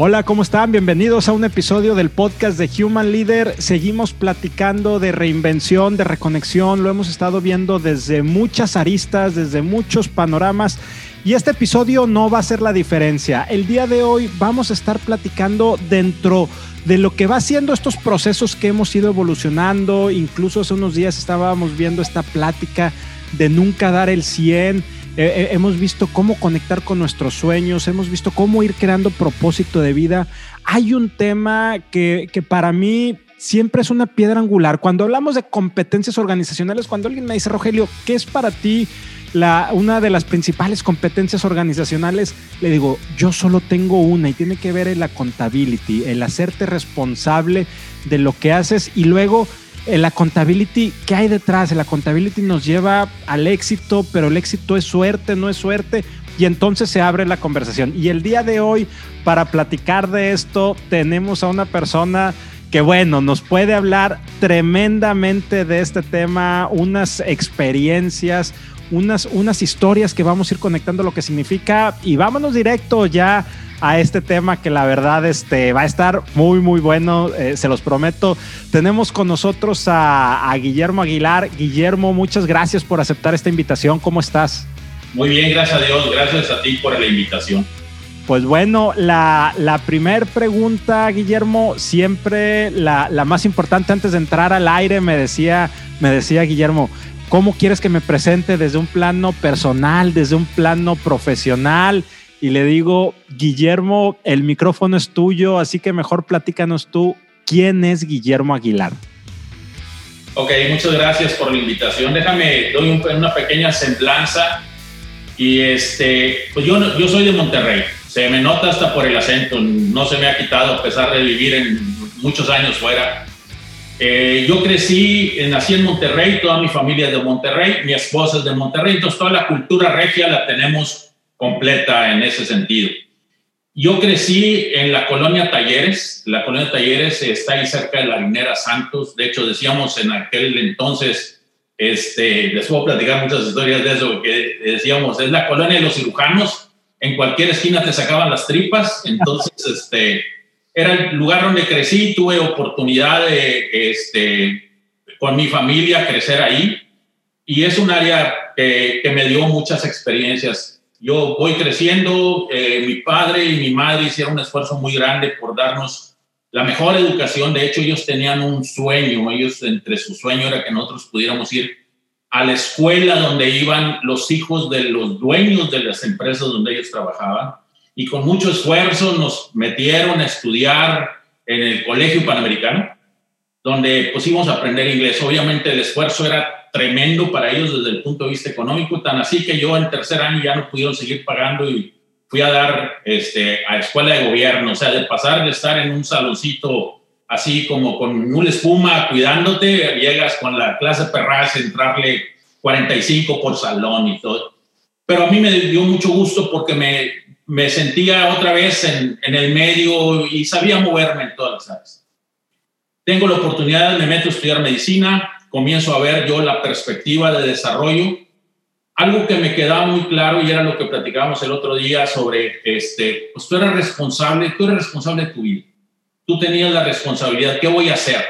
Hola, ¿cómo están? Bienvenidos a un episodio del podcast de Human Leader. Seguimos platicando de reinvención, de reconexión. Lo hemos estado viendo desde muchas aristas, desde muchos panoramas. Y este episodio no va a ser la diferencia. El día de hoy vamos a estar platicando dentro de lo que va siendo estos procesos que hemos ido evolucionando. Incluso hace unos días estábamos viendo esta plática de nunca dar el 100 hemos visto cómo conectar con nuestros sueños, hemos visto cómo ir creando propósito de vida. Hay un tema que, que para mí siempre es una piedra angular. Cuando hablamos de competencias organizacionales, cuando alguien me dice, Rogelio, ¿qué es para ti la, una de las principales competencias organizacionales? Le digo, yo solo tengo una y tiene que ver en la contability, el hacerte responsable de lo que haces y luego la contability, ¿qué hay detrás? La contability nos lleva al éxito, pero el éxito es suerte, no es suerte. Y entonces se abre la conversación. Y el día de hoy, para platicar de esto, tenemos a una persona que, bueno, nos puede hablar tremendamente de este tema, unas experiencias, unas, unas historias que vamos a ir conectando lo que significa. Y vámonos directo ya a este tema que la verdad este, va a estar muy, muy bueno, eh, se los prometo. Tenemos con nosotros a, Guillermo Aguilar. Guillermo, muchas gracias por aceptar esta invitación. ¿Cómo estás? Muy bien, gracias a Dios. Gracias a ti por la invitación. Pues bueno, la, la primer pregunta, Guillermo, siempre la, la, más importante antes de entrar al aire, me decía, me decía Guillermo, ¿cómo quieres que me presente desde un plano personal, desde un plano profesional? Y le digo, Guillermo, el micrófono es tuyo, así que mejor platícanos tú, ¿quién es Guillermo Aguilar? Ok, muchas gracias por la invitación. Déjame, doy una pequeña semblanza. Y este, pues yo, yo soy de Monterrey. Se me nota hasta por el acento, no se me ha quitado a pesar de vivir en muchos años fuera. Eh, yo crecí, nací en Monterrey, toda mi familia es de Monterrey, mi esposa es de Monterrey, entonces toda la cultura regia la tenemos completa en ese sentido. Yo crecí en la colonia Talleres, la colonia Talleres está ahí cerca de la minera Santos, de hecho decíamos en aquel entonces, este, les puedo platicar muchas historias de eso, que decíamos, es la colonia de los cirujanos, en cualquier esquina te sacaban las tripas, entonces este, era el lugar donde crecí, tuve oportunidad de, este, con mi familia, crecer ahí, y es un área que, que me dio muchas experiencias yo voy creciendo, eh, mi padre y mi madre hicieron un esfuerzo muy grande por darnos la mejor educación. De hecho, ellos tenían un sueño, ellos entre su sueño era que nosotros pudiéramos ir a la escuela donde iban los hijos de los dueños de las empresas donde ellos trabajaban. Y con mucho esfuerzo nos metieron a estudiar en el Colegio Panamericano, donde íbamos a aprender inglés. Obviamente el esfuerzo era tremendo para ellos desde el punto de vista económico, tan así que yo en tercer año ya no pudieron seguir pagando y fui a dar este, a escuela de gobierno, o sea, de pasar de estar en un saloncito así como con una espuma cuidándote, llegas con la clase perras, entrarle 45 por salón y todo. Pero a mí me dio mucho gusto porque me, me sentía otra vez en, en el medio y sabía moverme en todas las áreas. Tengo la oportunidad, me meto a estudiar medicina, comienzo a ver yo la perspectiva de desarrollo. Algo que me quedaba muy claro y era lo que platicábamos el otro día sobre, este, pues tú eres responsable, tú eres responsable de tu vida. Tú tenías la responsabilidad, ¿qué voy a hacer?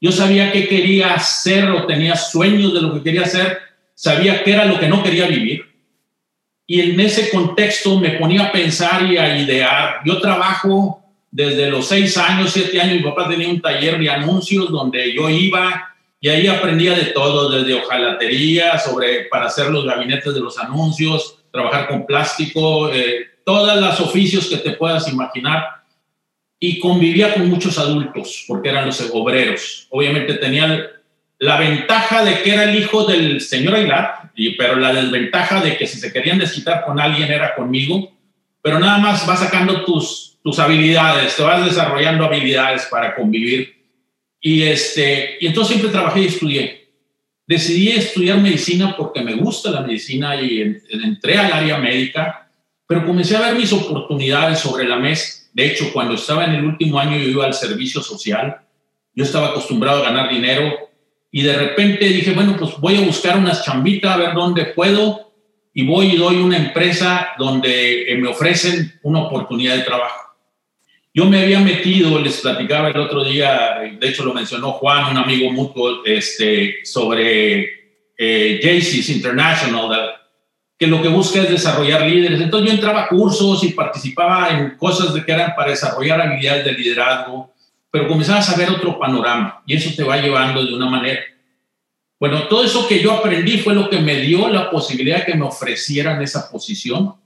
Yo sabía qué quería hacer o tenía sueños de lo que quería hacer, sabía qué era lo que no quería vivir. Y en ese contexto me ponía a pensar y a idear. Yo trabajo desde los seis años, siete años, mi papá tenía un taller de anuncios donde yo iba y ahí aprendía de todo, desde hojalatería, sobre para hacer los gabinetes de los anuncios, trabajar con plástico, eh, todos los oficios que te puedas imaginar. Y convivía con muchos adultos, porque eran los obreros. Obviamente tenía la ventaja de que era el hijo del señor Aguilar, y, pero la desventaja de que si se querían desquitar con alguien era conmigo. Pero nada más vas sacando tus, tus habilidades, te vas desarrollando habilidades para convivir y, este, y entonces siempre trabajé y estudié. Decidí estudiar medicina porque me gusta la medicina y entré al área médica, pero comencé a ver mis oportunidades sobre la mesa. De hecho, cuando estaba en el último año yo iba al servicio social, yo estaba acostumbrado a ganar dinero y de repente dije, bueno, pues voy a buscar unas chambitas, a ver dónde puedo y voy y doy una empresa donde eh, me ofrecen una oportunidad de trabajo. Yo me había metido, les platicaba el otro día, de hecho lo mencionó Juan, un amigo mutuo, este, sobre eh, JC's International, que lo que busca es desarrollar líderes. Entonces yo entraba a cursos y participaba en cosas de que eran para desarrollar habilidades de liderazgo, pero comenzabas a ver otro panorama y eso te va llevando de una manera. Bueno, todo eso que yo aprendí fue lo que me dio la posibilidad de que me ofrecieran esa posición,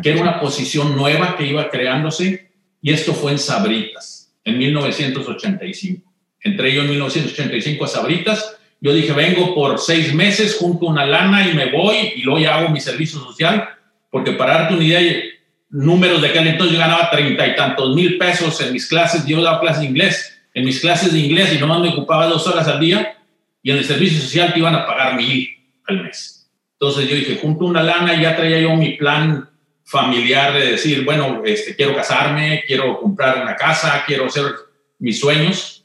que era una posición nueva que iba creándose y esto fue en Sabritas, en 1985. Entré yo en 1985 a Sabritas. Yo dije, vengo por seis meses, junto una lana y me voy y luego ya hago mi servicio social, porque para darte una idea, números de aquel entonces yo ganaba treinta y tantos mil pesos en mis clases, yo daba clases de inglés, en mis clases de inglés y nomás me ocupaba dos horas al día y en el servicio social te iban a pagar mil al mes. Entonces yo dije, junto una lana y ya traía yo mi plan familiar de decir, bueno, este, quiero casarme, quiero comprar una casa, quiero hacer mis sueños.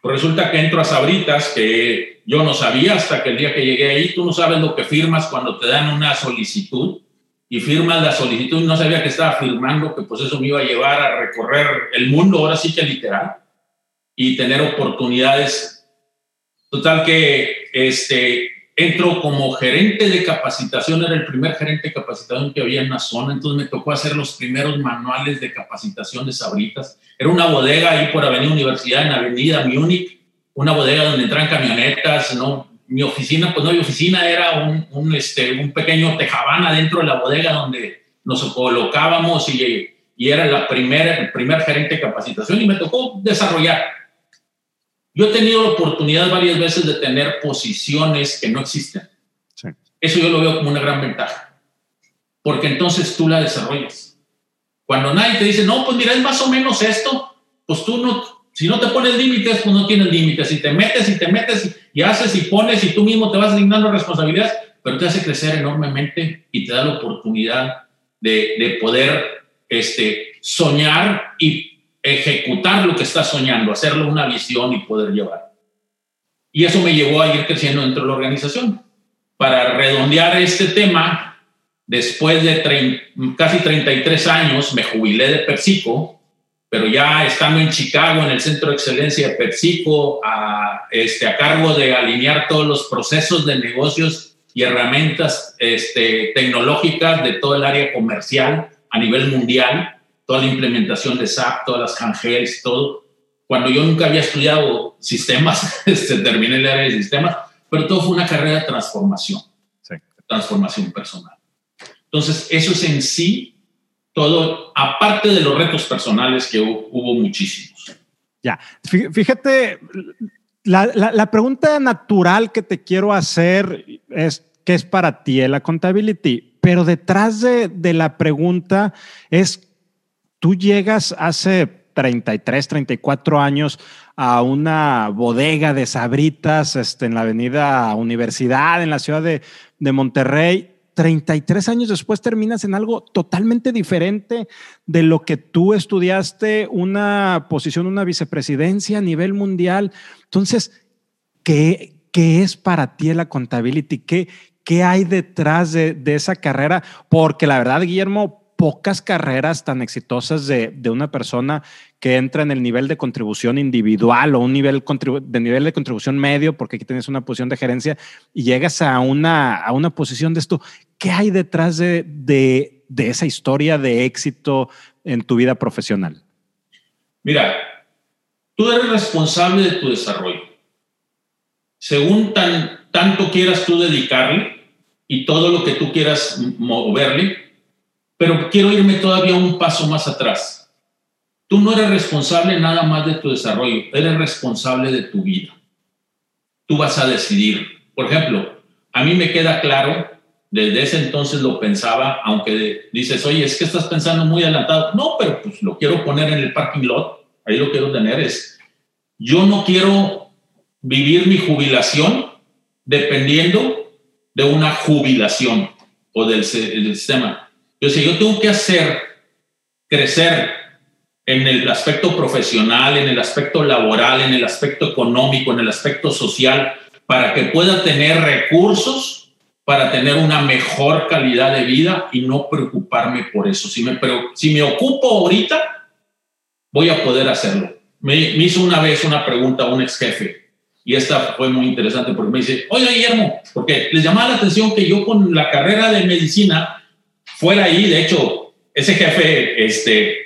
Pues resulta que entro a Sabritas, que yo no sabía hasta que el día que llegué ahí, tú no sabes lo que firmas cuando te dan una solicitud y firmas la solicitud no sabía que estaba firmando, que pues eso me iba a llevar a recorrer el mundo, ahora sí que literal, y tener oportunidades. Total que este, entro como gerente de capacitación, era el primer gerente de capacitación que había en la zona, entonces me tocó hacer los primeros manuales de capacitación de Sabritas. Era una bodega ahí por Avenida Universidad, en Avenida Múnich, una bodega donde entran camionetas, ¿no? Mi oficina, pues no mi oficina, era un, este, un pequeño tejabana dentro de la bodega donde nos colocábamos y, y era la primera, el primer gerente de capacitación y me tocó desarrollar yo he tenido la oportunidad varias veces de tener posiciones que no existen. Eso yo lo veo como una gran ventaja, porque entonces tú la desarrollas. Cuando nadie te dice, no, pues mira, es más o menos esto, pues tú no, si no te pones límites, pues no tienes límites. Si te metes y te metes y, haces y pones y tú mismo te vas asignando responsabilidades, pero te hace crecer enormemente y te da la oportunidad de, de poder este, soñar y ejecutar lo que estás soñando, hacerlo una visión y poder llevar. Y eso me llevó a ir creciendo dentro de la organización. Para redondear este tema, después de casi 33 años me jubilé de Persico, pero ya estando en Chicago, en el Centro de Excelencia de Persico, a, este, cargo de alinear todos los procesos de negocios y herramientas este, tecnológicas de todo el área comercial a nivel mundial, toda la implementación de SAP, todas las handhelds, todo. Cuando yo nunca había estudiado sistemas, este, terminé el área de sistemas, pero todo fue una carrera de transformación, transformación personal. Entonces, eso es en sí todo, aparte de los retos personales que hubo, muchísimos. Ya, fíjate, la, la, pregunta natural que te quiero hacer es, ¿qué es para ti el accountability? Pero detrás de, de la pregunta es tú llegas hace 33, 34 años a una bodega de sabritas este, en la avenida Universidad, en la ciudad de, Monterrey. 33 años después terminas en algo totalmente diferente de lo que tú estudiaste, una posición, una vicepresidencia a nivel mundial. Entonces, ¿qué, qué es para ti la accountability? ¿Qué, qué hay detrás de, de esa carrera? Porque la verdad, Guillermo, pocas carreras tan exitosas de, de, una persona que entra en el nivel de contribución individual o un nivel de nivel de contribución medio, porque aquí tienes una posición de gerencia y llegas a una, a una posición de esto. ¿Qué hay detrás de, de, de esa historia de éxito en tu vida profesional? Mira, tú eres responsable de tu desarrollo. Según tan, tanto quieras tú dedicarle y todo lo que tú quieras moverle, pero quiero irme todavía un paso más atrás. Tú no eres responsable nada más de tu desarrollo, eres responsable de tu vida. Tú vas a decidir. Por ejemplo, a mí me queda claro, desde ese entonces lo pensaba, aunque dices, oye, es que estás pensando muy adelantado. No, pero pues lo quiero poner en el parking lot, ahí lo quiero tener. Es, yo no quiero vivir mi jubilación dependiendo de una jubilación o del, del sistema sé, yo tengo que hacer crecer en el aspecto profesional, en el aspecto laboral, en el aspecto económico, en el aspecto social, para que pueda tener recursos para tener una mejor calidad de vida y no preocuparme por eso. Si me, pero, si me ocupo ahorita, voy a poder hacerlo. Me, hizo una vez una pregunta un ex jefe y esta fue muy interesante porque me dice, oye Guillermo, porque les llamaba la atención que yo con la carrera de medicina fuera ahí, de hecho, ese jefe este,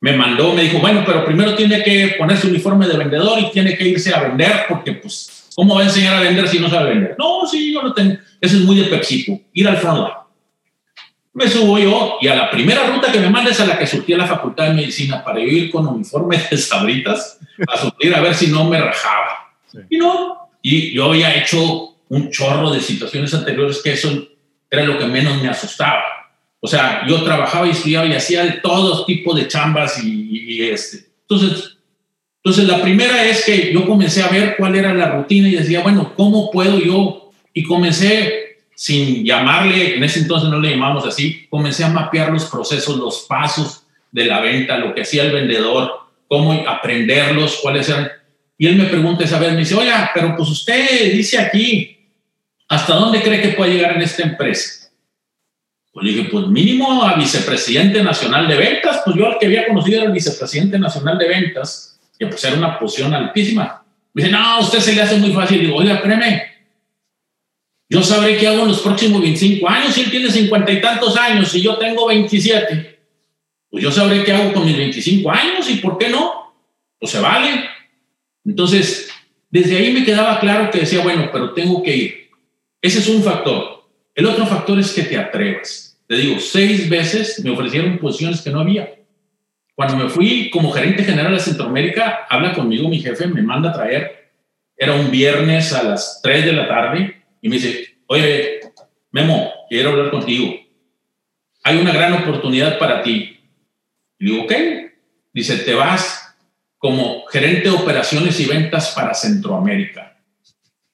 me mandó, me dijo, bueno, pero primero tiene que poner su uniforme de vendedor y tiene que irse a vender porque pues, ¿cómo va a enseñar a vender si no sabe vender? No, sí, yo no tengo, eso es muy de PepsiCo, ir al front line. Me subo yo y a la primera ruta que me manda es a la que surtí a la Facultad de Medicina para ir con uniforme de sabritas a surtir a ver si no me rajaba. Y no, y yo había hecho un chorro de situaciones anteriores que eso era lo que menos me asustaba. O sea, yo trabajaba y estudiaba y hacía todo tipo de chambas y, este. Entonces, entonces, la primera es que yo comencé a ver cuál era la rutina y decía, bueno, ¿cómo puedo yo? Y comencé sin llamarle, en ese entonces no le llamamos así, comencé a mapear los procesos, los pasos de la venta, lo que hacía el vendedor, cómo aprenderlos, cuáles eran. Y él me pregunta esa vez, me dice, oiga, pero pues usted dice aquí, ¿hasta dónde cree que puede llegar en esta empresa? Pues dije, pues mínimo a vicepresidente nacional de ventas, pues yo al que había conocido era vicepresidente nacional de ventas, que pues era una posición altísima. Me dice, no, usted se le hace muy fácil. Digo, oiga, créeme, yo sabré qué hago en los próximos 25 años. Si él tiene cincuenta y tantos años y yo tengo 27, pues yo sabré qué hago con mis 25 años y por qué no. Pues se vale. Entonces, desde ahí me quedaba claro que decía, bueno, pero tengo que ir. Ese es un factor. El otro factor es que te atrevas. Te digo, seis veces me ofrecieron posiciones que no había. Cuando me fui como gerente general de Centroamérica, habla conmigo mi jefe, me manda a traer. Era un viernes a las 3 de la tarde y me dice, oye, Memo, quiero hablar contigo. Hay una gran oportunidad para ti. Y digo, ok. Dice, te vas como gerente de operaciones y ventas para Centroamérica.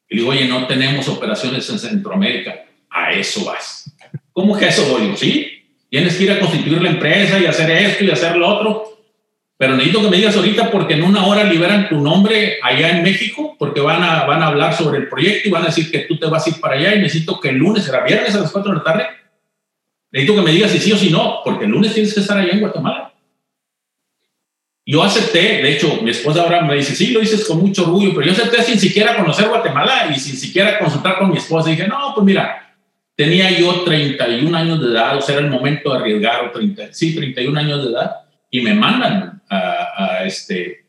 Y digo, oye, no tenemos operaciones en Centroamérica. A eso vas. ¿Cómo que eso voy? Sí. Tienes que ir a constituir la empresa y hacer esto y hacer lo otro. Pero necesito que me digas ahorita porque en una hora liberan tu nombre allá en México porque van a, van a hablar sobre el proyecto y van a decir que tú te vas a ir para allá y necesito que el lunes, será viernes a las 4 de la tarde, necesito que me digas si sí o si no, porque el lunes tienes que estar allá en Guatemala. Yo acepté, de hecho, mi esposa ahora me dice, sí, lo dices con mucho orgullo, pero yo acepté sin siquiera conocer Guatemala y sin siquiera consultar con mi esposa. Y dije, no, pues mira, tenía yo 31 años de edad, o sea, era el momento de arriesgar, o 30, sí, 31 años de edad, y me mandan a, este...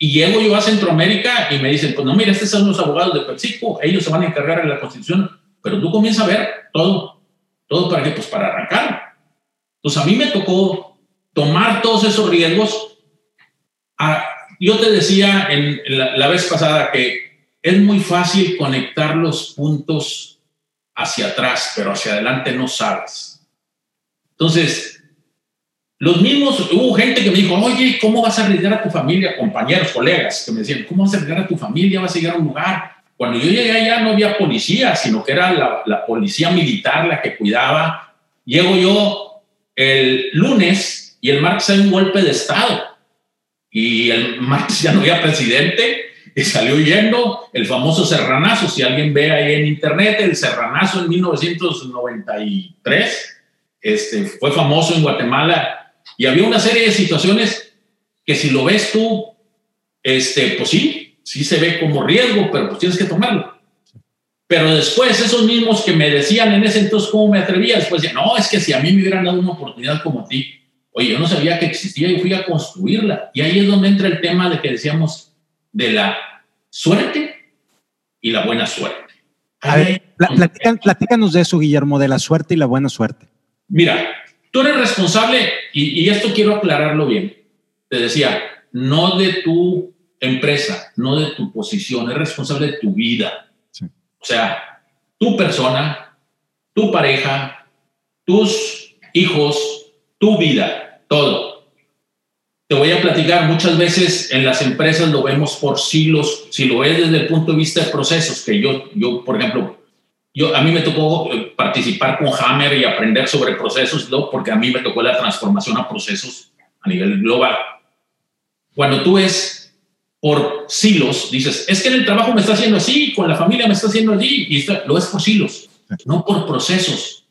Y llego yo a Centroamérica y me dicen, pues no, mira, estos son los abogados de PepsiCo, ellos se van a encargar de la constitución, pero tú comienzas a ver todo, todo para qué, pues para arrancar. Entonces a mí me tocó tomar todos esos riesgos. Ah, yo te decía en, la, la vez pasada que es muy fácil conectar los puntos hacia atrás, pero hacia adelante no sabes. Entonces, los mismos, hubo gente que me dijo, oye, ¿cómo vas a arriesgar a tu familia? Compañeros, colegas, que me decían, ¿cómo vas a arriesgar a tu familia? ¿Vas a llegar a un lugar? Cuando yo llegué allá no había policía, sino que era la, policía militar la que cuidaba. Llego yo el lunes y el martes hay un golpe de Estado. Y el martes ya no había presidente y salió yendo el famoso serranazo. Si alguien ve ahí en internet, el serranazo en 1993 este, fue famoso en Guatemala y había una serie de situaciones que si lo ves tú, este, pues sí, sí se ve como riesgo, pero pues tienes que tomarlo. Pero después, esos mismos que me decían en ese entonces cómo me atrevía, después decían, no, es que si a mí me hubieran dado una oportunidad como a ti, oye, yo no sabía que existía y fui a construirla. Y ahí es donde entra el tema de que decíamos de la suerte y la buena suerte. A ver, platícanos de eso, Guillermo, de la suerte y la buena suerte. Mira, Tú eres responsable, y, esto quiero aclararlo bien. Te decía, no de tu empresa, no de tu posición, es responsable de tu vida. O sea, tu persona, tu pareja, tus hijos, tu vida, todo. Te voy a platicar, muchas veces en las empresas lo vemos por siglos, si lo ves desde el punto de vista de procesos, que yo, yo por ejemplo, yo, a mí me tocó eh, participar con Hammer y aprender sobre procesos, ¿no? porque a mí me tocó la transformación a procesos a nivel global. Cuando tú ves por silos, dices, es que en el trabajo me está haciendo así, con la familia me está haciendo allí, y esto, lo es por silos, no por procesos.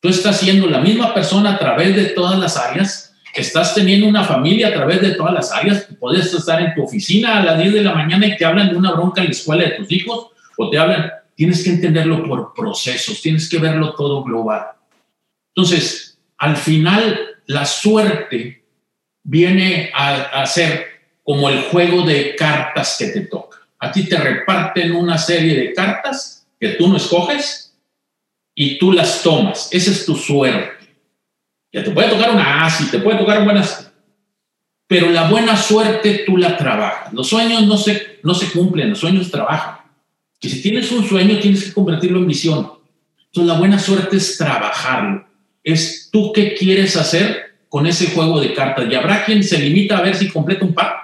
Tú estás siendo la misma persona a través de todas las áreas estás teniendo una familia a través de todas las áreas. Puedes estar en tu oficina a las 10 de la mañana y te hablan de una bronca en la escuela de tus hijos o te hablan. Tienes que entenderlo por procesos, tienes que verlo todo global. Entonces, al final, la suerte viene a, a ser como el juego de cartas que te toca. A ti te reparten una serie de cartas que tú no escoges y tú las tomas. Esa es tu suerte. Ya te puede tocar una y te puede tocar buenas, pero la buena suerte tú la trabajas. Los sueños no se, no se cumplen, los sueños trabajan. Y si tienes un sueño, tienes que convertirlo en visión. Entonces la buena suerte es trabajarlo. Es tú qué quieres hacer con ese juego de cartas. Y habrá quien se limita a ver si completa un par.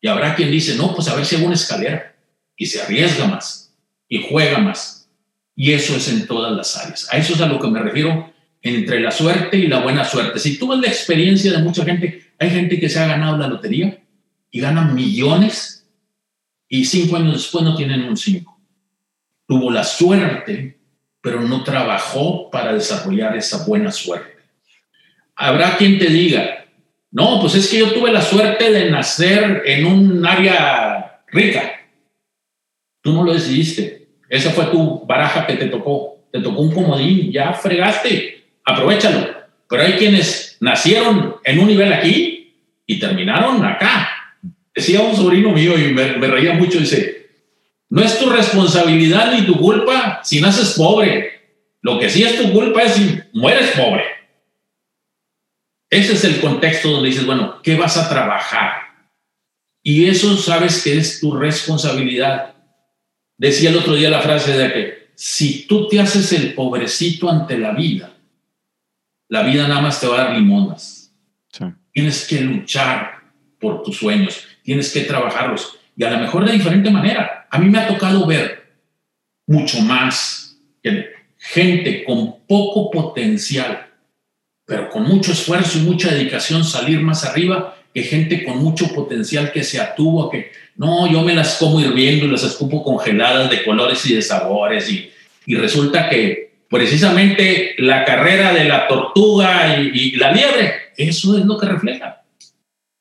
Y habrá quien dice, no, pues a ver si hago una escalera. Y se arriesga más. Y juega más. Y eso es en todas las áreas. A eso es a lo que me refiero entre la suerte y la buena suerte. Si tú ves la experiencia de mucha gente, hay gente que se ha ganado la lotería y gana millones y cinco años después no tienen un cinco. Tuvo la suerte, pero no trabajó para desarrollar esa buena suerte. Habrá quien te diga, no, pues es que yo tuve la suerte de nacer en un área rica. Tú no lo decidiste. Esa fue tu baraja que te tocó. Te tocó un comodín, ya fregaste aprovechalo. Pero hay quienes nacieron en un nivel aquí y terminaron acá. Decía un sobrino mío y me, reía mucho, dice, no es tu responsabilidad ni tu culpa si naces pobre. Lo que sí es tu culpa es si mueres pobre. Ese es el contexto donde dices, bueno, ¿qué vas a trabajar? Y eso sabes que es tu responsabilidad. Decía el otro día la frase de que si tú te haces el pobrecito ante la vida, la vida nada más te va a dar limonas. Tienes que luchar por tus sueños, tienes que trabajarlos y a lo mejor de diferente manera. A mí me ha tocado ver mucho más gente con poco potencial, pero con mucho esfuerzo y mucha dedicación salir más arriba que gente con mucho potencial que se atuvo a que no, yo me las como hirviendo y las escupo congeladas de colores y de sabores y, y resulta que precisamente la carrera de la tortuga y, la liebre. Eso es lo que refleja.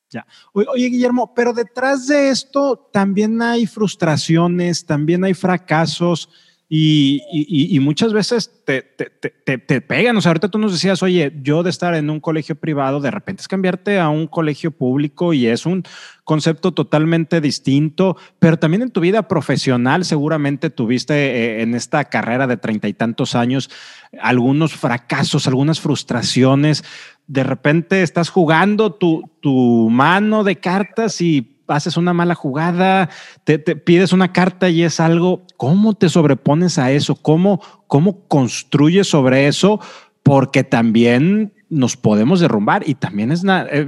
Ya. Oye, Guillermo, pero detrás de esto también hay frustraciones, también hay fracasos. Y, muchas veces te, te, pegan. O sea, ahorita tú nos decías, oye, yo de estar en un colegio privado, de repente es cambiarte a un colegio público y es un concepto totalmente distinto, pero también en tu vida profesional seguramente tuviste eh, en esta carrera de treinta y tantos años algunos fracasos, algunas frustraciones. De repente estás jugando tu, tu mano de cartas y haces una mala jugada, te, pides una carta y es algo, ¿cómo te sobrepones a eso? ¿Cómo, cómo construyes sobre eso? Porque también nos podemos derrumbar y también es,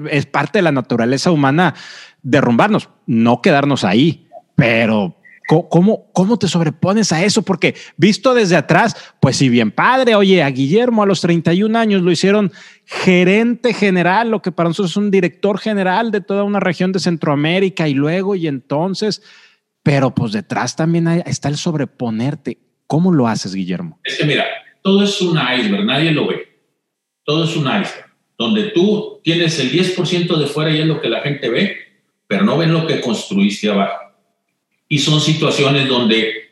es parte de la naturaleza humana derrumbarnos, no quedarnos ahí, pero ¿Cómo, ¿Cómo te sobrepones a eso? Porque visto desde atrás, pues si bien padre, oye, a Guillermo a los 31 años lo hicieron gerente general, lo que para nosotros es un director general de toda una región de Centroamérica y luego y entonces, pero pues detrás también está el sobreponerte. ¿Cómo lo haces, Guillermo? Es que mira, todo es un iceberg, nadie lo ve. Todo es un iceberg, donde tú tienes el 10% de fuera y es lo que la gente ve, pero no ven lo que construiste abajo y son situaciones donde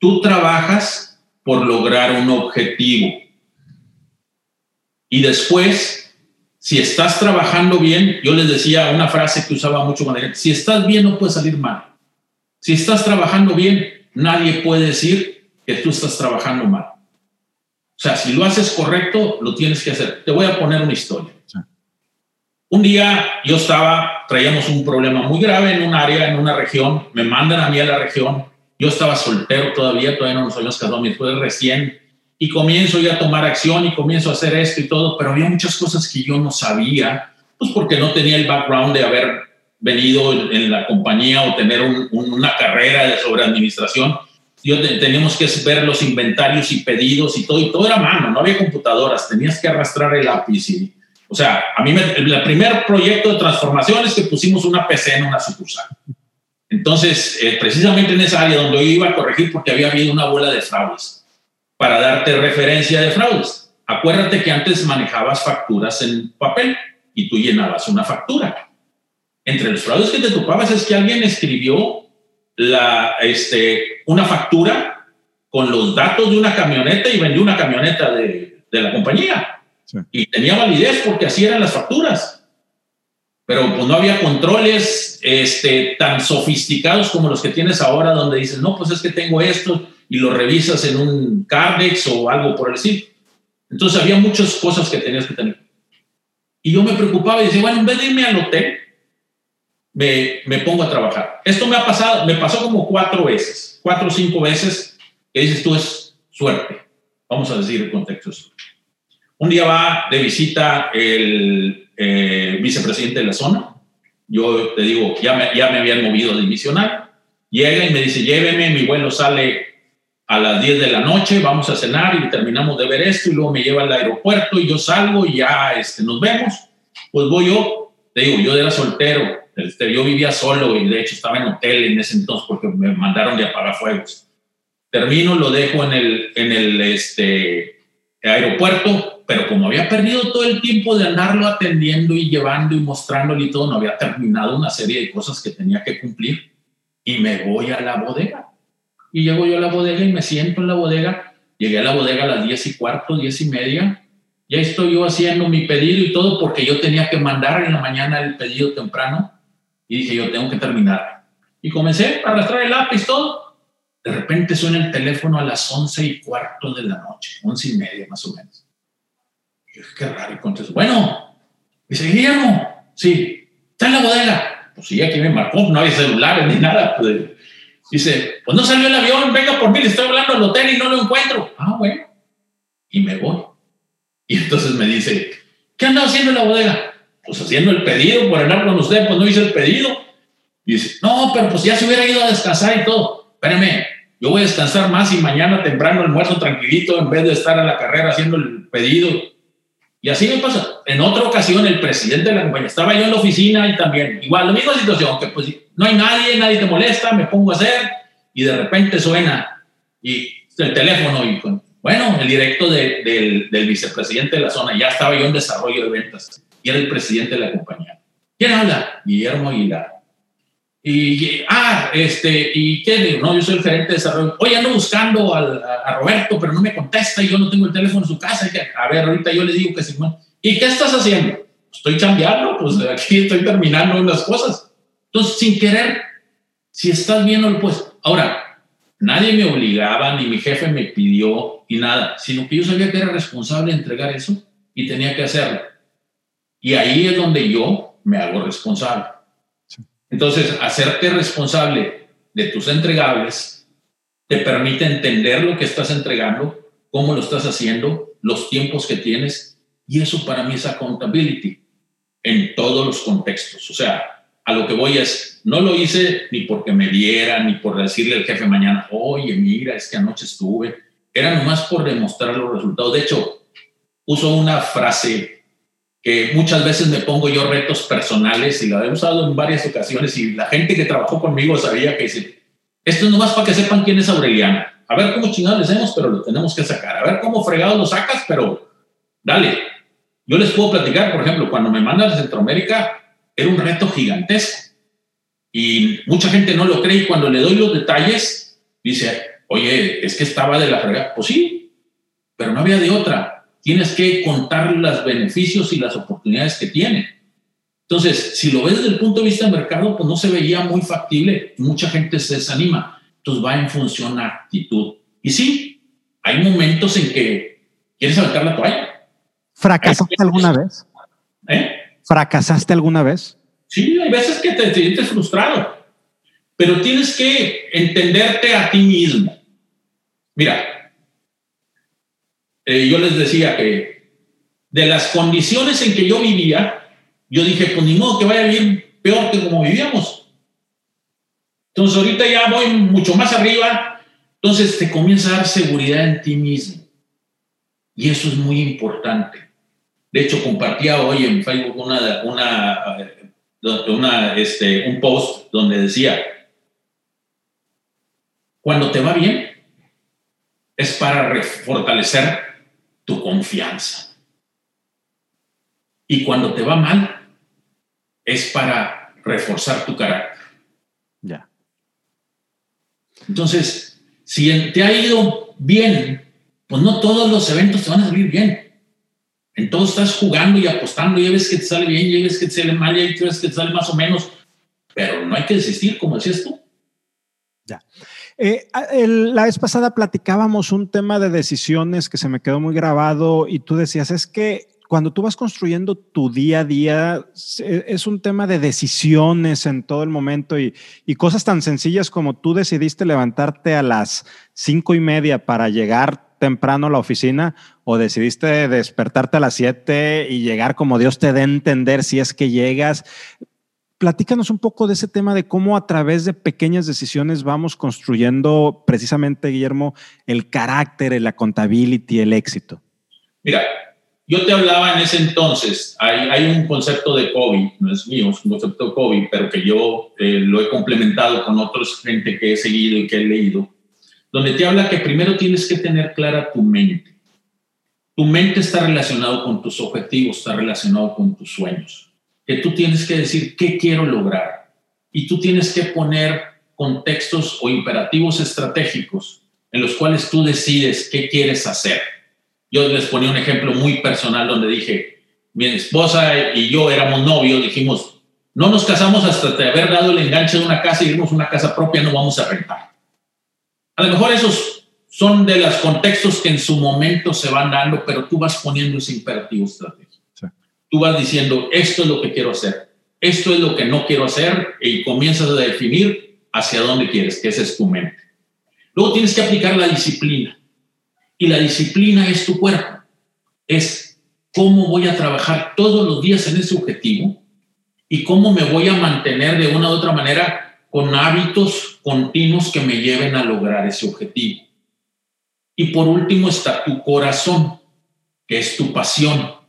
tú trabajas por lograr un objetivo. Y después, si estás trabajando bien, yo les decía una frase que usaba mucho con la gente, si estás bien no puede salir mal. Si estás trabajando bien, nadie puede decir que tú estás trabajando mal. O sea, si lo haces correcto, lo tienes que hacer. Te voy a poner una historia. Un día yo estaba, traíamos un problema muy grave en un área, en una región, me mandan a mí a la región, yo estaba soltero todavía, todavía no nos habíamos casado, mi esposa recién, y comienzo ya a tomar acción y comienzo a hacer esto y todo, pero había muchas cosas que yo no sabía, pues porque no tenía el background de haber venido en, la compañía o tener una carrera de sobre administración. Yo teníamos que ver los inventarios y pedidos y todo, y todo era mano, no había computadoras, tenías que arrastrar el lápiz y o sea, a mí el primer proyecto de transformación es que pusimos una PC en una sucursal. Entonces, eh, precisamente en esa área donde yo iba a corregir porque había habido una bola de fraudes, para darte referencia de fraudes. Acuérdate que antes manejabas facturas en papel y tú llenabas una factura. Entre los fraudes que te topabas es que alguien escribió la, este, una factura con los datos de una camioneta y vendió una camioneta de, de la compañía. Y tenía validez porque así eran las facturas. Pero pues no había controles este, tan sofisticados como los que tienes ahora, donde dices, no, pues es que tengo esto y lo revisas en un Cardex o algo por el estilo. Entonces había muchas cosas que tenías que tener. Y yo me preocupaba y decía, bueno, en vez de irme al hotel, me, me, pongo a trabajar. Esto me ha pasado, me pasó como cuatro veces, cuatro o cinco veces, que dices tú es suerte. Vamos a decir el contexto. Un día va de visita el eh, vicepresidente de la zona. Yo te digo, ya me, ya me habían movido de misionar. Llega y me dice, lléveme, mi vuelo sale a las 10 de la noche, vamos a cenar y terminamos de ver esto y luego me lleva al aeropuerto y yo salgo y ya este, nos vemos. Pues voy yo, te digo, yo era soltero, este, yo vivía solo y de hecho estaba en hotel en ese entonces porque me mandaron de apagafuegos. Termino, lo dejo en el, en el este, aeropuerto, pero como había perdido todo el tiempo de andarlo atendiendo y llevando y mostrándole y todo, no había terminado una serie de cosas que tenía que cumplir y me voy a la bodega y llego yo a la bodega y me siento en la bodega. Llegué a la bodega a las diez y cuarto, diez y media. Ya estoy yo haciendo mi pedido y todo porque yo tenía que mandar en la mañana el pedido temprano. Y dije, yo tengo que terminar. Y comencé a arrastrar el lápiz, todo. De repente suena el teléfono a las once y cuarto de la noche, once y media más o menos. Y dije, qué raro. Y contesto, bueno, dice, Guillermo, sí, está en la bodega. Pues sí, aquí me marcó, no había celulares ni nada. Pues, Dice, pues no salió el avión, venga por mí, le estoy hablando al hotel y no lo encuentro. Ah, bueno. Y me voy. Y entonces me dice, ¿qué andaba haciendo en la bodega? Pues haciendo el pedido, por hablar con usted, pues no hice el pedido. Y dice, no, pero pues ya se hubiera ido a descansar y todo. Espérame, yo voy a descansar más y mañana temprano almuerzo tranquilito en vez de estar a la carrera haciendo el pedido. Y así me pasa. En otra ocasión, el presidente de la compañía, estaba yo en la oficina y también, igual, la misma situación, que pues no hay nadie, nadie te molesta, me pongo a hacer y de repente suena y el teléfono y bueno, el directo del, del, vicepresidente de la zona, ya estaba yo en desarrollo de ventas y era el presidente de la compañía. ¿Quién habla? Guillermo Aguilar. Y, ah, este, ¿y qué? No, yo soy el gerente de desarrollo. Oye, ando buscando a, Roberto, pero no me contesta y yo no tengo el teléfono en su casa. A ver, ahorita yo le digo que sí. ¿Y qué estás haciendo? Estoy cambiando, pues aquí estoy terminando unas cosas. Entonces, sin querer, si estás viendo, pues, ahora, nadie me obligaba, ni mi jefe me pidió, ni nada, sino que yo sabía que era responsable de entregar eso y tenía que hacerlo. Y ahí es donde yo me hago responsable. Entonces, hacerte responsable de tus entregables te permite entender lo que estás entregando, cómo lo estás haciendo, los tiempos que tienes, y eso para mí es accountability en todos los contextos. O sea, a lo que voy es, no lo hice ni porque me diera, ni por decirle al jefe mañana, oye, mira, es que anoche estuve. Era nomás por demostrar los resultados. De hecho, uso una frase que muchas veces me pongo yo retos personales y lo he usado en varias ocasiones y la gente que trabajó conmigo sabía que dice, esto es nomás para que sepan quién es Aureliana. A ver cómo chingados le hacemos, pero lo tenemos que sacar. A ver cómo fregados lo sacas, pero dale. Yo les puedo platicar, por ejemplo, cuando me mandan a Centroamérica, era un reto gigantesco. Y mucha gente no lo cree y cuando le doy los detalles, dice, oye, es que estaba de la fregada. Pues sí, pero no había de otra tienes que contar los beneficios y las oportunidades que tiene. Entonces, si lo ves desde el punto de vista del mercado, pues no se veía muy factible. Mucha gente se desanima. Entonces va en función a actitud. Y sí, hay momentos en que quieres saltar la toalla. ¿Fracasaste alguna vez? ¿Eh? ¿Fracasaste alguna vez? Sí, hay veces que te sientes frustrado, pero tienes que entenderte a ti mismo. Mira, eh, yo les decía que de las condiciones en que yo vivía, yo dije, pues ni modo que vaya bien peor que como vivíamos. Entonces ahorita ya voy mucho más arriba, entonces te comienza a dar seguridad en ti mismo. Y eso es muy importante. De hecho, compartía hoy en Facebook una, una, una, este, un post donde decía, cuando te va bien, es para fortalecer tu confianza. Y cuando te va mal, es para reforzar tu carácter. Ya. Entonces, si te ha ido bien, pues no todos los eventos te van a salir bien. Entonces estás jugando y apostando, y ves que te sale bien, y ves que te sale mal, y ves que te sale más o menos, pero no hay que desistir, como decías tú. Ya. Eh, la vez pasada platicábamos un tema de decisiones que se me quedó muy grabado y tú decías, es que cuando tú vas construyendo tu día a día, es un tema de decisiones en todo el momento y, cosas tan sencillas como tú decidiste levantarte a las cinco y media para llegar temprano a la oficina o decidiste despertarte a las siete y llegar como Dios te dé a entender si es que llegas. Platícanos un poco de ese tema de cómo a través de pequeñas decisiones vamos construyendo precisamente, Guillermo, el carácter, la contabilidad, el éxito. Mira, yo te hablaba en ese entonces, hay, un concepto de COVID, no es mío, es un concepto de COVID, pero que yo eh, lo he complementado con otros gente que he seguido y que he leído, donde te habla que primero tienes que tener clara tu mente. Tu mente está relacionado con tus objetivos, está relacionado con tus sueños. Que tú tienes que decir qué quiero lograr y tú tienes que poner contextos o imperativos estratégicos en los cuales tú decides qué quieres hacer yo les ponía un ejemplo muy personal donde dije, mi esposa y yo éramos novios, dijimos, no nos casamos hasta haber dado el enganche de una casa y vimos una casa propia, no vamos a rentar. A lo mejor esos son de los contextos que en su momento se van dando, pero tú vas poniendo ese imperativo estratégico. Tú vas diciendo, esto es lo que quiero hacer, esto es lo que no quiero hacer, y comienzas a definir hacia dónde quieres, que esa es tu mente. Luego tienes que aplicar la disciplina. Y la disciplina es tu cuerpo. Es cómo voy a trabajar todos los días en ese objetivo y cómo me voy a mantener de una u otra manera con hábitos continuos que me lleven a lograr ese objetivo. Y por último está tu corazón, que es tu pasión,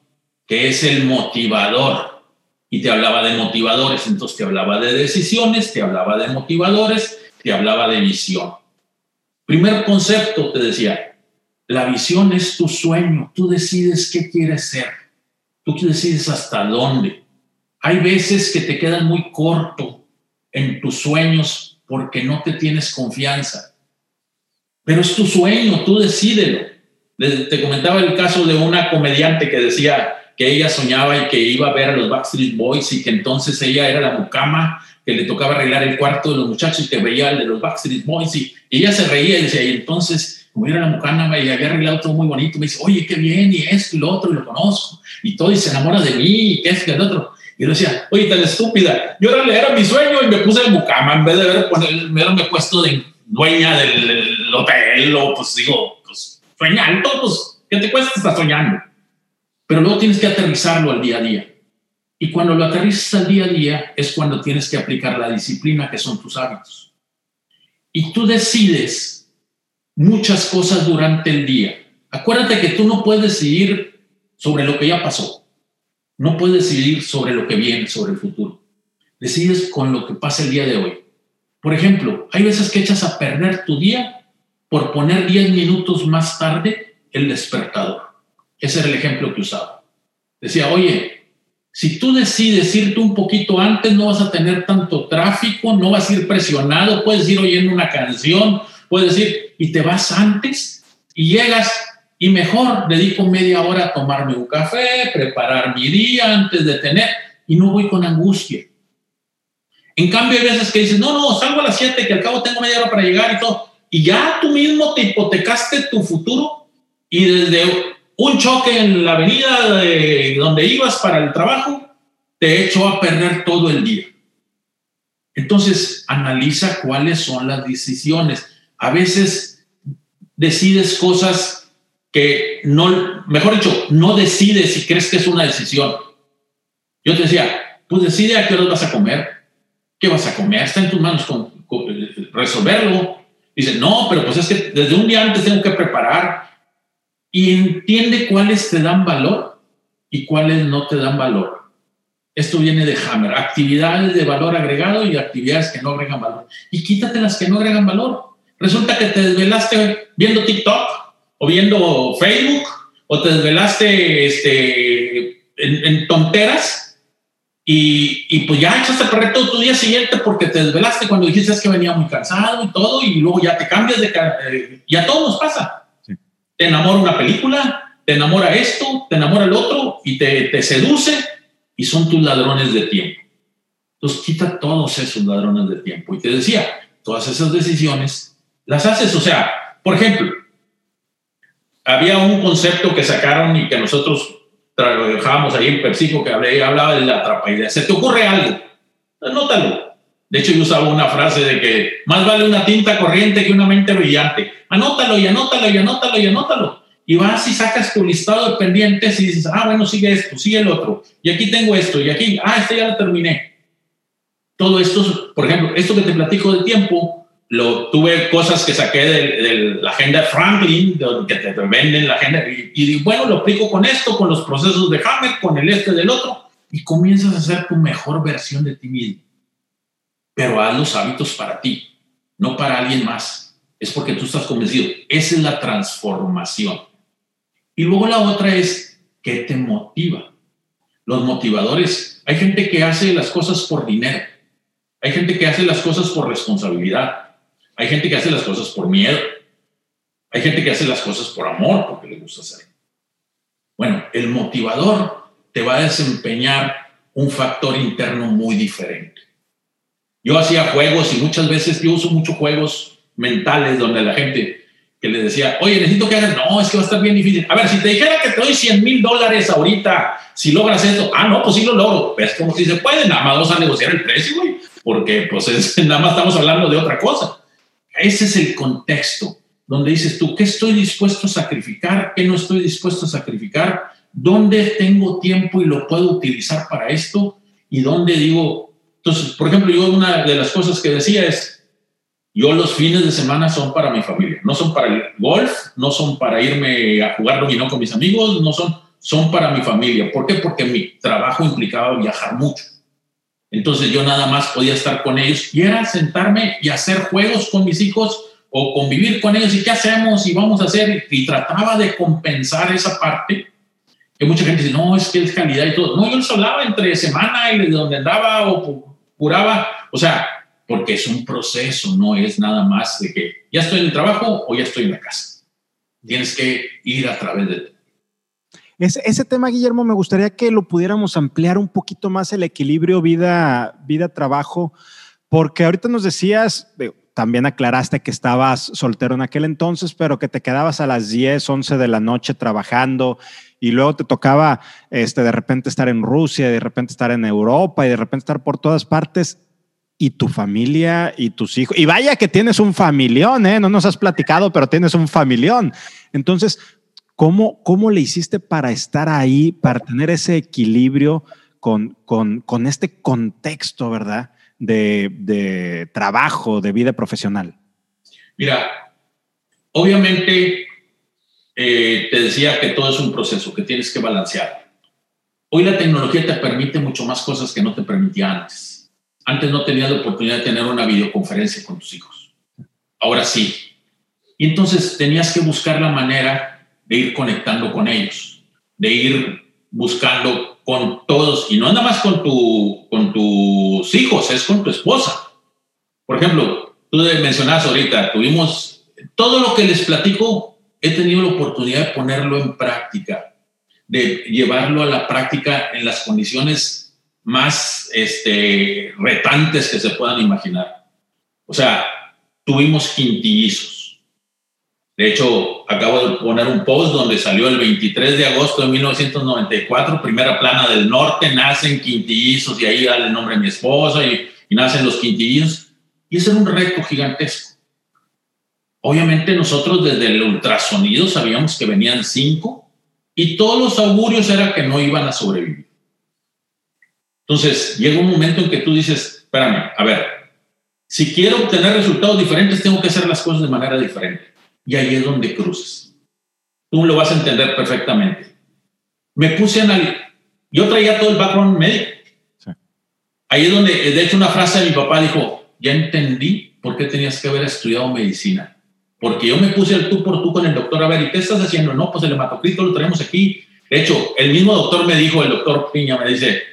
que es el motivador. Y te hablaba de motivadores, entonces te hablaba de decisiones, te hablaba de motivadores, te hablaba de visión. Primer concepto, te decía, la visión es tu sueño, tú decides qué quieres ser, tú decides hasta dónde. Hay veces que te quedan muy corto en tus sueños porque no te tienes confianza. Pero es tu sueño, tú decídelo. Te comentaba el caso de una comediante que decía que ella soñaba y que iba a ver a los Backstreet Boys y que entonces ella era la mucama que le tocaba arreglar el cuarto de los muchachos y que veía al de los Backstreet Boys y, ella se reía y decía, y entonces como era la mucana y había arreglado todo muy bonito, me dice, oye, qué bien, y esto y lo otro, y lo conozco, y todo, y se enamora de mí, y qué es que el otro. Y yo decía, oye, tan estúpida, yo era, mi sueño y me puse en mucama, en vez de haber, haberme puesto de dueña del, hotel, o pues digo, pues soñando, pues, ¿qué te cuesta? Estás soñando. Pero luego tienes que aterrizarlo al día a día. Y cuando lo aterrizas al día a día es cuando tienes que aplicar la disciplina que son tus hábitos. Y tú decides muchas cosas durante el día. Acuérdate que tú no puedes decidir sobre lo que ya pasó. No puedes decidir sobre lo que viene, sobre el futuro. Decides con lo que pasa el día de hoy. Por ejemplo, hay veces que echas a perder tu día por poner 10 minutos más tarde el despertador. Ese era el ejemplo que usaba. Decía, oye, si tú decides irte un poquito antes, no vas a tener tanto tráfico, no vas a ir presionado, puedes ir oyendo una canción, Puedes ir y te vas antes y llegas y mejor dedico media hora a tomarme un café, preparar mi día antes de tener y no voy con angustia. En cambio, hay veces que dices, no, no, salgo a las 7, que al cabo tengo media hora para llegar y todo. Y ya tú mismo te hipotecaste tu futuro y desde un choque en la avenida de donde ibas para el trabajo, te echó a perder todo el día. Entonces, analiza cuáles son las decisiones a veces decides cosas que no, mejor dicho, no decides si crees que es una decisión. Yo te decía, pues decide a qué hora vas a comer, qué vas a comer, está en tus manos con, resolverlo. Dice, no, pero pues es que desde un día antes tengo que preparar y entiende cuáles te dan valor y cuáles no te dan valor. Esto viene de Hammer, actividades de valor agregado y actividades que no agregan valor. Y quítate las que no agregan valor. Resulta que te desvelaste viendo TikTok o viendo Facebook o te desvelaste este, en, tonteras y, y, pues ya echaste a perder todo tu día siguiente porque te desvelaste cuando dijiste que venía muy cansado y todo y luego ya te cambias de... Eh, y a todos nos pasa. Te enamora una película, te enamora esto, te enamora el otro y te, seduce y son tus ladrones de tiempo. Entonces quita todos esos ladrones de tiempo. Y te decía, todas esas decisiones las haces, o sea, por ejemplo, había un concepto que sacaron y que nosotros trabajábamos ahí en Persico que hablaba de la atrapaidea. ¿Se te ocurre algo? Anótalo. De hecho, yo usaba una frase de que más vale una tinta corriente que una mente brillante. Anótalo y anótalo y anótalo y anótalo. Y vas y sacas tu listado de pendientes y dices, ah, bueno, sigue esto, sigue el otro. Y aquí tengo esto, y aquí, ah, este ya lo terminé. Todo esto, por ejemplo, esto que te platico del tiempo, lo, tuve cosas que saqué de, la agenda Franklin, que te venden la agenda, y, bueno, lo aplico con esto, con los procesos de Hammer, con el este del otro, y comienzas a hacer tu mejor versión de ti mismo. Pero haz los hábitos para ti, no para alguien más. Es porque tú estás convencido. Esa es la transformación. Y luego la otra es, ¿qué te motiva? Los motivadores, hay gente que hace las cosas por dinero, hay gente que hace las cosas por responsabilidad, hay gente que hace las cosas por miedo. Hay gente que hace las cosas por amor, porque le gusta hacer. Bueno, el motivador te va a desempeñar un factor interno muy diferente. Yo hacía juegos y muchas veces yo uso muchos juegos mentales donde la gente que le decía, oye, necesito que hagas, no, es que va a estar bien difícil. A ver, si te dijera que te doy 100 mil dólares ahorita, si logras esto, ah, no, pues sí lo logro. Es como si se puede, nada más vamos a negociar el precio, güey, porque pues nada más estamos hablando de otra cosa. Ese es el contexto donde dices tú, ¿qué estoy dispuesto a sacrificar? ¿Qué no estoy dispuesto a sacrificar? ¿Dónde tengo tiempo y lo puedo utilizar para esto? ¿Y dónde digo? Entonces, por ejemplo, yo una de las cosas que decía es, yo los fines de semana son para mi familia, no son para el golf, no son para irme a jugar dominó con mis amigos, no son, son para mi familia. ¿Por qué? Porque mi trabajo implicaba viajar mucho. Entonces yo nada más podía estar con ellos y era sentarme y hacer juegos con mis hijos o convivir con ellos y qué hacemos y vamos a hacer y trataba de compensar esa parte que mucha gente dice, no, es que es calidad y todo. No, yo les hablaba entre semana y de donde andaba o curaba, o sea, porque es un proceso, no es nada más de que ya estoy en el trabajo o ya estoy en la casa. Tienes que ir a través de ese, tema, Guillermo, me gustaría que lo pudiéramos ampliar un poquito más el equilibrio vida, vida, trabajo, porque ahorita nos decías, también aclaraste que estabas soltero en aquel entonces, pero que te quedabas a las 10, 11 de la noche trabajando y luego te tocaba este, de repente estar en Rusia, de repente estar en Europa y de repente estar por todas partes y tu familia y tus hijos. Y vaya que tienes un familión, ¿eh? No nos has platicado, pero tienes un familión. Entonces, ¿Cómo, ¿Cómo le hiciste para estar ahí, para tener ese equilibrio con, con, con este contexto, verdad, de, de, trabajo, de vida profesional? Mira, obviamente eh, te decía que todo es un proceso, que tienes que balancear. Hoy la tecnología te permite mucho más cosas que no te permitía antes. Antes no tenías la oportunidad de tener una videoconferencia con tus hijos. Ahora sí. Y entonces tenías que buscar la manera de ir conectando con ellos, de ir buscando con todos, y no nada más con, tu, con tus hijos, es con tu esposa. Por ejemplo, tú mencionabas ahorita, tuvimos todo lo que les platico, he tenido la oportunidad de ponerlo en práctica, de llevarlo a la práctica en las condiciones más este, retantes que se puedan imaginar. O sea, tuvimos quintillizos de hecho, acabo de poner un post donde salió el 23 de agosto de 1994, primera plana del norte, nacen quintillizos y ahí da el nombre a mi esposa y, nacen los quintillizos. Y ese era un reto gigantesco. Obviamente nosotros desde el ultrasonido sabíamos que venían cinco y todos los augurios era que no iban a sobrevivir. Entonces llega un momento en que tú dices, espérame, a ver, si quiero obtener resultados diferentes tengo que hacer las cosas de manera diferente y ahí es donde cruzas. Tú lo vas a entender perfectamente. Me puse a analizar. Yo traía todo el background médico. Ahí es donde, de hecho, una frase de mi papá dijo: Ya entendí por qué tenías que haber estudiado medicina. Porque yo me puse al tú por tú con el doctor. A ver, ¿y qué estás haciendo? No, pues el hematocrito lo tenemos aquí. De hecho, el mismo doctor me dijo, el doctor Piña me dice,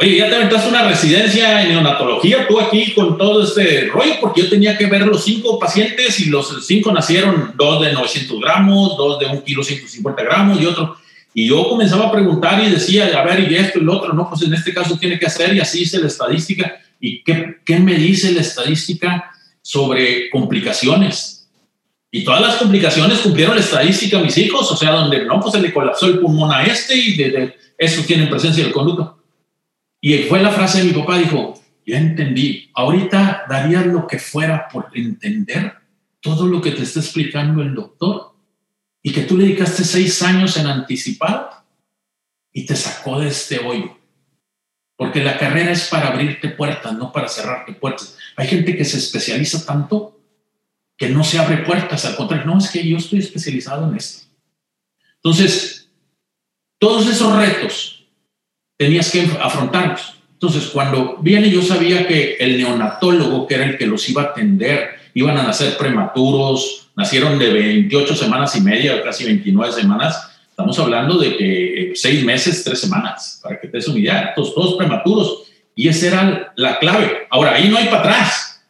oye, ya te aventaste una residencia en neonatología, tú aquí con todo este rollo, porque yo tenía que ver los cinco pacientes y los cinco nacieron, dos de 900 gramos, dos de un kilo 150 gramos y otro. Y yo comenzaba a preguntar y decía, a ver, y esto y lo otro, no, pues en este caso tiene que hacer y así hice la estadística. ¿Y qué, qué me dice la estadística sobre complicaciones? Y todas las complicaciones cumplieron la estadística mis hijos, o sea, donde no, pues se le colapsó el pulmón a este y de, eso tienen presencia del conducto. Y fue la frase de mi papá, dijo, ya entendí, ahorita darías lo que fuera por entender todo lo que te está explicando el doctor y que tú le dedicaste seis años en anticipado y te sacó de este hoyo. Porque la carrera es para abrirte puertas, no para cerrarte puertas. Hay gente que se especializa tanto que no se abre puertas, al contrario, no, es que yo estoy especializado en esto. Entonces, todos esos retos tenías que afrontarlos. Entonces, cuando viene, yo sabía que el neonatólogo, que era el que los iba a atender, iban a nacer prematuros, nacieron de 28 semanas y media, casi 29 semanas. Estamos hablando de que seis meses, tres semanas, para que te des una idea. Todos prematuros. Y esa era la clave. Ahora, ahí no hay para atrás.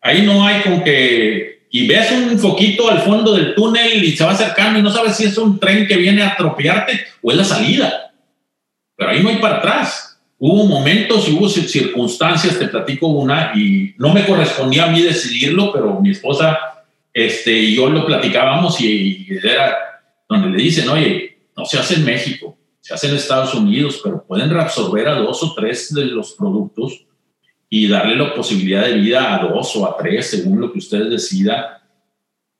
Ahí no hay con que... Y ves un foquito al fondo del túnel y se va acercando y no sabes si es un tren que viene a atropellarte o es la salida. Pero ahí no hay para atrás. Hubo momentos y hubo circunstancias, te platico una, y no me correspondía a mí decidirlo, pero mi esposa este, y yo lo platicábamos y, era donde le dicen, oye, no se hace en México, se hace en Estados Unidos, pero pueden reabsorber a dos o tres de los productos y darle la posibilidad de vida a dos o a tres, según lo que ustedes decidan.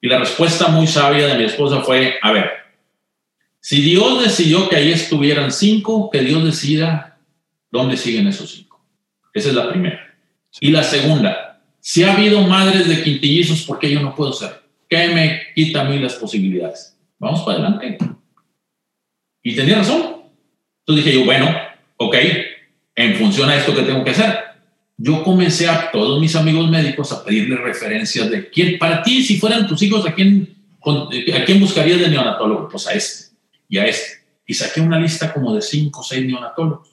Y la respuesta muy sabia de mi esposa fue, a ver, si Dios decidió que ahí estuvieran cinco, que Dios decida dónde siguen esos cinco. Esa es la primera. Y la segunda, si ha habido madres de quintillizos, ¿por qué yo no puedo ser? ¿Qué me quita a mí las posibilidades? Vamos para adelante. Y tenía razón. Entonces dije yo, bueno, ok, en función a esto que tengo que hacer, yo comencé a todos mis amigos médicos a pedirle referencias de quién, para ti, si fueran tus hijos, ¿a quién, a quién buscarías de neonatólogo? Pues a este este. Y saqué una lista como de cinco o seis neonatólogos.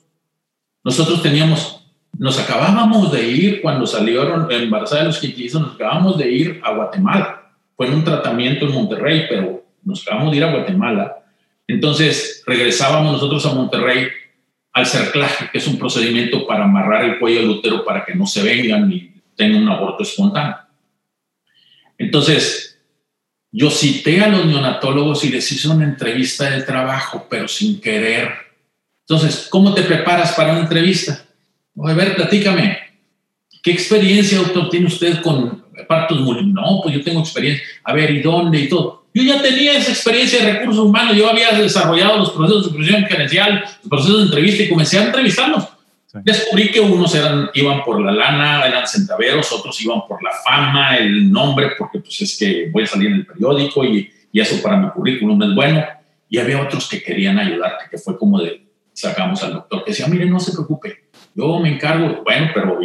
Nosotros teníamos, nos acabábamos de ir cuando salieron embarazadas de los quintillizos, nos acabamos de ir a Guatemala. Fue un tratamiento en Monterrey, pero nos acabamos de ir a Guatemala. Entonces regresábamos nosotros a Monterrey al cerclaje, que es un procedimiento para amarrar el cuello del útero para que no se vengan y tengan un aborto espontáneo. Entonces, yo cité a los neonatólogos y les hice una entrevista de trabajo, pero sin querer. Entonces, ¿cómo te preparas para una entrevista? A ver, platícame. ¿Qué experiencia, doctor, tiene usted con partos múltiples? No, pues yo tengo experiencia. A ver, ¿y dónde? Y todo. Yo ya tenía esa experiencia de recursos humanos, yo había desarrollado los procesos de supervisión gerencial, los procesos de entrevista y comencé a entrevistarlos. Descubrí que unos eran, iban por la lana, eran centaveros, otros iban por la fama, el nombre, porque pues es que voy a salir en el periódico y, y eso para mi currículum es bueno. Y había otros que querían ayudarte, que fue como de, sacamos al doctor, que decía, mire, no se preocupe, yo me encargo, bueno, pero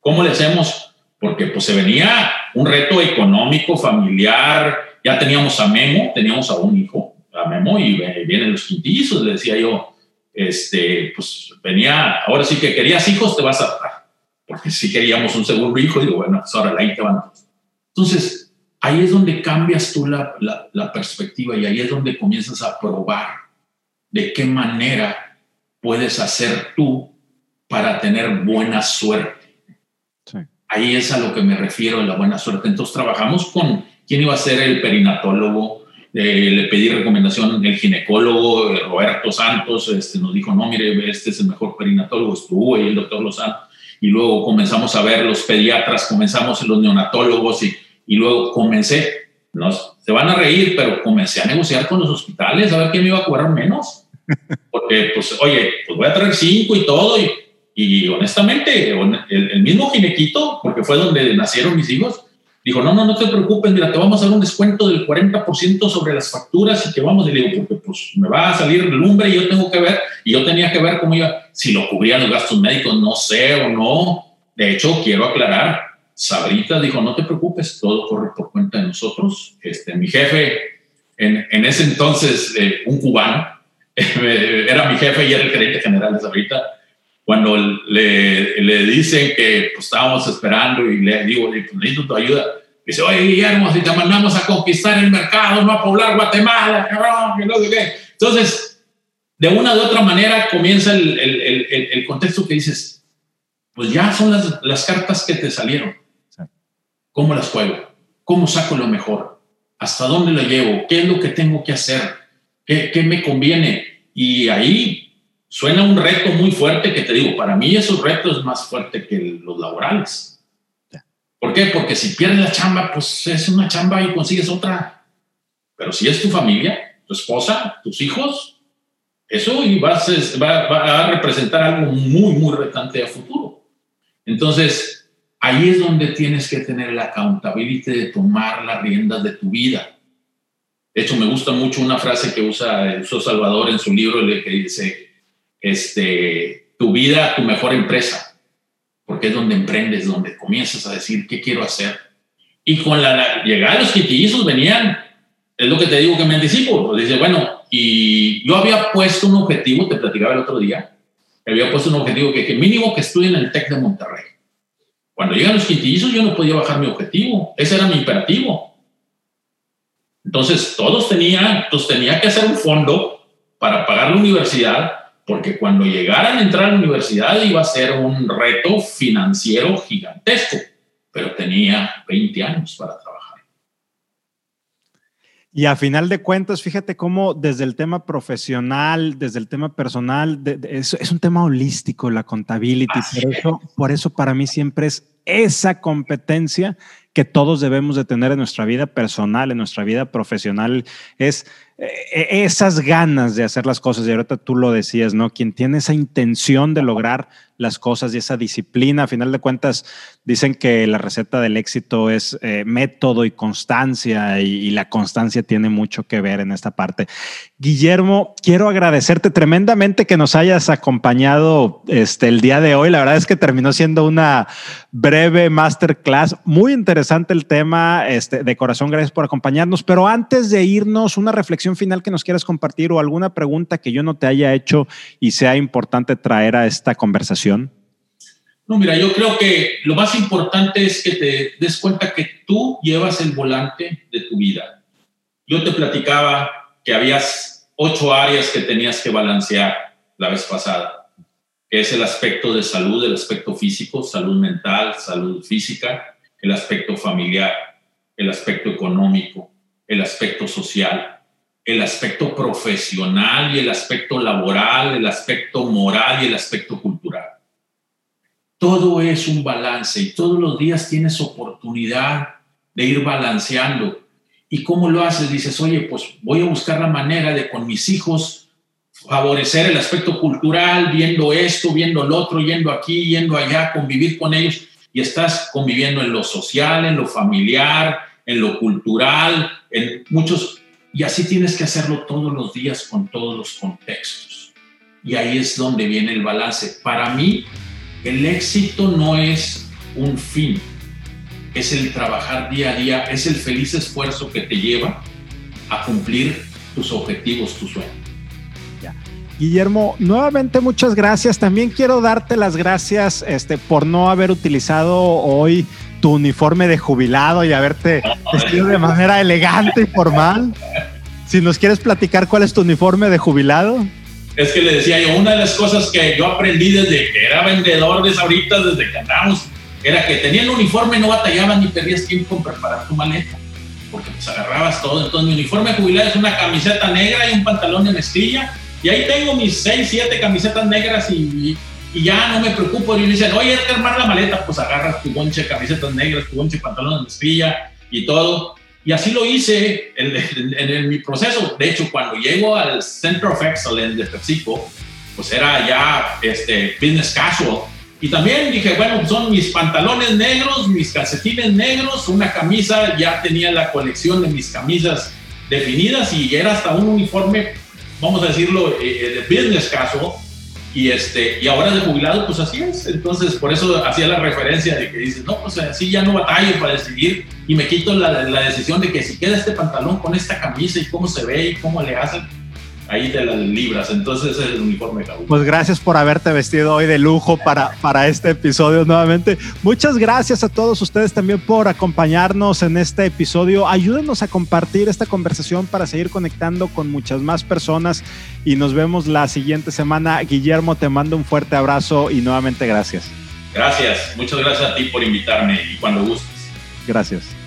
¿cómo le hacemos? Porque pues se venía un reto económico, familiar, ya teníamos a Memo, teníamos a un hijo, a Memo, y vienen los quintillizos, le decía yo, este, pues venía, ahora sí que querías hijos, te vas a dar, porque si queríamos un segundo hijo, digo, bueno, pues ahora ahí te van. Entonces, ahí es donde cambias tú la, la, perspectiva y ahí es donde comienzas a probar de qué manera puedes hacer tú para tener buena suerte. Ahí es a lo que me refiero en la buena suerte. Entonces trabajamos con quién iba a ser el perinatólogo. Eh, le pedí recomendación el ginecólogo eh, Roberto Santos, este, nos dijo, no, mire, este es el mejor perinatólogo, estuvo ahí el doctor Lozano. Y luego comenzamos a ver los pediatras, comenzamos los neonatólogos y, y luego comencé, nos, se van a reír, pero comencé a negociar con los hospitales a ver quién me iba a cobrar menos. Porque, pues, oye, pues voy a traer cinco y todo. Y, y honestamente, el, el mismo ginequito, porque fue donde nacieron mis hijos, Dijo, no, no, no te preocupes, mira, te vamos a dar un descuento del 40% sobre las facturas y que vamos, y le digo, porque pues me va a salir lumbre y yo tengo que ver, y yo tenía que ver cómo iba, si lo cubrían los gastos médicos, no sé o no. De hecho, quiero aclarar, Sabrita dijo, no te preocupes, todo corre por cuenta de nosotros. Este, mi jefe, en, en ese entonces eh, un cubano, era mi jefe y era el gerente general de ahorita, cuando le, le dicen que pues, estábamos esperando y le digo, pues, necesito tu ayuda, dice, oye Guillermo, si te mandamos a conquistar el mercado, no a poblar Guatemala, que no sé qué. Entonces, de una u otra manera comienza el, el, el, contexto que dices, pues ya son las, las cartas que te salieron. ¿Cómo las juego? ¿Cómo saco lo mejor? ¿Hasta dónde lo llevo? ¿Qué es lo que tengo que hacer? ¿Qué, qué me conviene? Y ahí suena un reto muy fuerte que te digo, para mí esos retos es más fuerte que los laborales. ¿Por qué? Porque si pierdes la chamba, pues es una chamba y consigues otra. Pero si es tu familia, tu esposa, tus hijos, eso va a, va a representar algo muy, muy retante a futuro. Entonces, ahí es donde tienes que tener la accountability de tomar las riendas de tu vida. De hecho, me gusta mucho una frase que usa, usa Salvador en su libro, que dice, este, tu vida, tu mejor empresa, porque es donde emprendes, donde comienzas a decir qué quiero hacer. Y con la, llegada de los quitillizos venían, es lo que te digo que me anticipo, pues dice, bueno, y yo había puesto un objetivo, te platicaba el otro día, había puesto un objetivo que, que mínimo que estudien en el TEC de Monterrey. Cuando llegan los quintillizos yo no podía bajar mi objetivo, ese era mi imperativo. Entonces todos tenían, entonces tenía que hacer un fondo para pagar la universidad porque cuando llegaran a entrar a la universidad iba a ser un reto financiero gigantesco, pero tenía 20 años para trabajar. Y a final de cuentas, fíjate cómo desde el tema profesional, desde el tema personal, es, un tema holístico la contabilidad. Por eso, por eso para mí siempre es esa competencia que todos debemos de tener en nuestra vida personal, en nuestra vida profesional, es esas ganas de hacer las cosas. Y ahorita tú lo decías, ¿no? Quien tiene esa intención de lograr las cosas y esa disciplina, a final de cuentas, dicen que la receta del éxito es eh, método y constancia y, la constancia tiene mucho que ver en esta parte. Guillermo, quiero agradecerte tremendamente que nos hayas acompañado este, el día de hoy. La verdad es que terminó siendo una breve masterclass, muy interesante el tema, este, de corazón, gracias por acompañarnos, pero antes de irnos, una reflexión final que nos quieras compartir o alguna pregunta que yo no te haya hecho y sea importante traer a esta conversación. No, mira, yo creo que lo más importante es que te des cuenta que tú llevas el volante de tu vida. Yo te platicaba que habías ocho áreas que tenías que balancear la vez pasada. Es el aspecto de salud, el aspecto físico, salud mental, salud física, el aspecto familiar, el aspecto económico, el aspecto social, el aspecto profesional y el aspecto laboral, el aspecto moral y el aspecto cultural. Todo es un balance y todos los días tienes oportunidad de ir balanceando. ¿Y cómo lo haces? Dices, oye, pues voy a buscar la manera de con mis hijos favorecer el aspecto cultural, viendo esto, viendo lo otro, yendo aquí, yendo allá, convivir con ellos. Y estás conviviendo en lo social, en lo familiar, en lo cultural, en muchos... Y así tienes que hacerlo todos los días con todos los contextos. Y ahí es donde viene el balance. Para mí, el éxito no es un fin, es el trabajar día a día, es el feliz esfuerzo que te lleva a cumplir tus objetivos, tus sueños. Guillermo, nuevamente muchas gracias. También quiero darte las gracias este, por no haber utilizado hoy tu uniforme de jubilado y haberte vestido de manera elegante y formal. Si nos quieres platicar cuál es tu uniforme de jubilado es que le decía yo, una de las cosas que yo aprendí desde que era vendedor de ahorita, desde que andamos, era que tenían uniforme, no batallabas ni perdías tiempo en preparar tu maleta, porque pues agarrabas todo. Entonces mi uniforme jubilado es una camiseta negra y un pantalón de mezclilla, y ahí tengo mis seis, siete camisetas negras y, y ya no me preocupo. Y me dicen, oye, hay armar la maleta, pues agarras tu bonche de camisetas negras, tu bonche de pantalón de mezclilla y todo. Y así lo hice en, mi proceso. De hecho, cuando llego al Center of Excellence de PepsiCo, pues era ya este, business casual. Y también dije, bueno, son mis pantalones negros, mis calcetines negros, una camisa, ya tenía la colección de mis camisas definidas y era hasta un uniforme, vamos a decirlo, eh, de business casual. Y, este, y ahora de jubilado, pues así es. Entonces, por eso hacía la referencia de que dices, no, pues así ya no batallo para decidir y me quito la, la decisión de que si queda este pantalón con esta camisa y cómo se ve y cómo le hacen ahí te las libras. Entonces es el uniforme Cabo. Pues gracias por haberte vestido hoy de lujo para, para este episodio nuevamente. Muchas gracias a todos ustedes también por acompañarnos en este episodio. Ayúdenos a compartir esta conversación para seguir conectando con muchas más personas y nos vemos la siguiente semana. Guillermo, te mando un fuerte abrazo y nuevamente gracias. Gracias, muchas gracias a ti por invitarme y cuando gustes. Gracias.